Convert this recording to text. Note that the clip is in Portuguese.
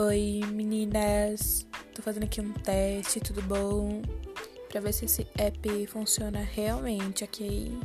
Oi meninas, tô fazendo aqui um teste, tudo bom? Pra ver se esse app funciona realmente, ok?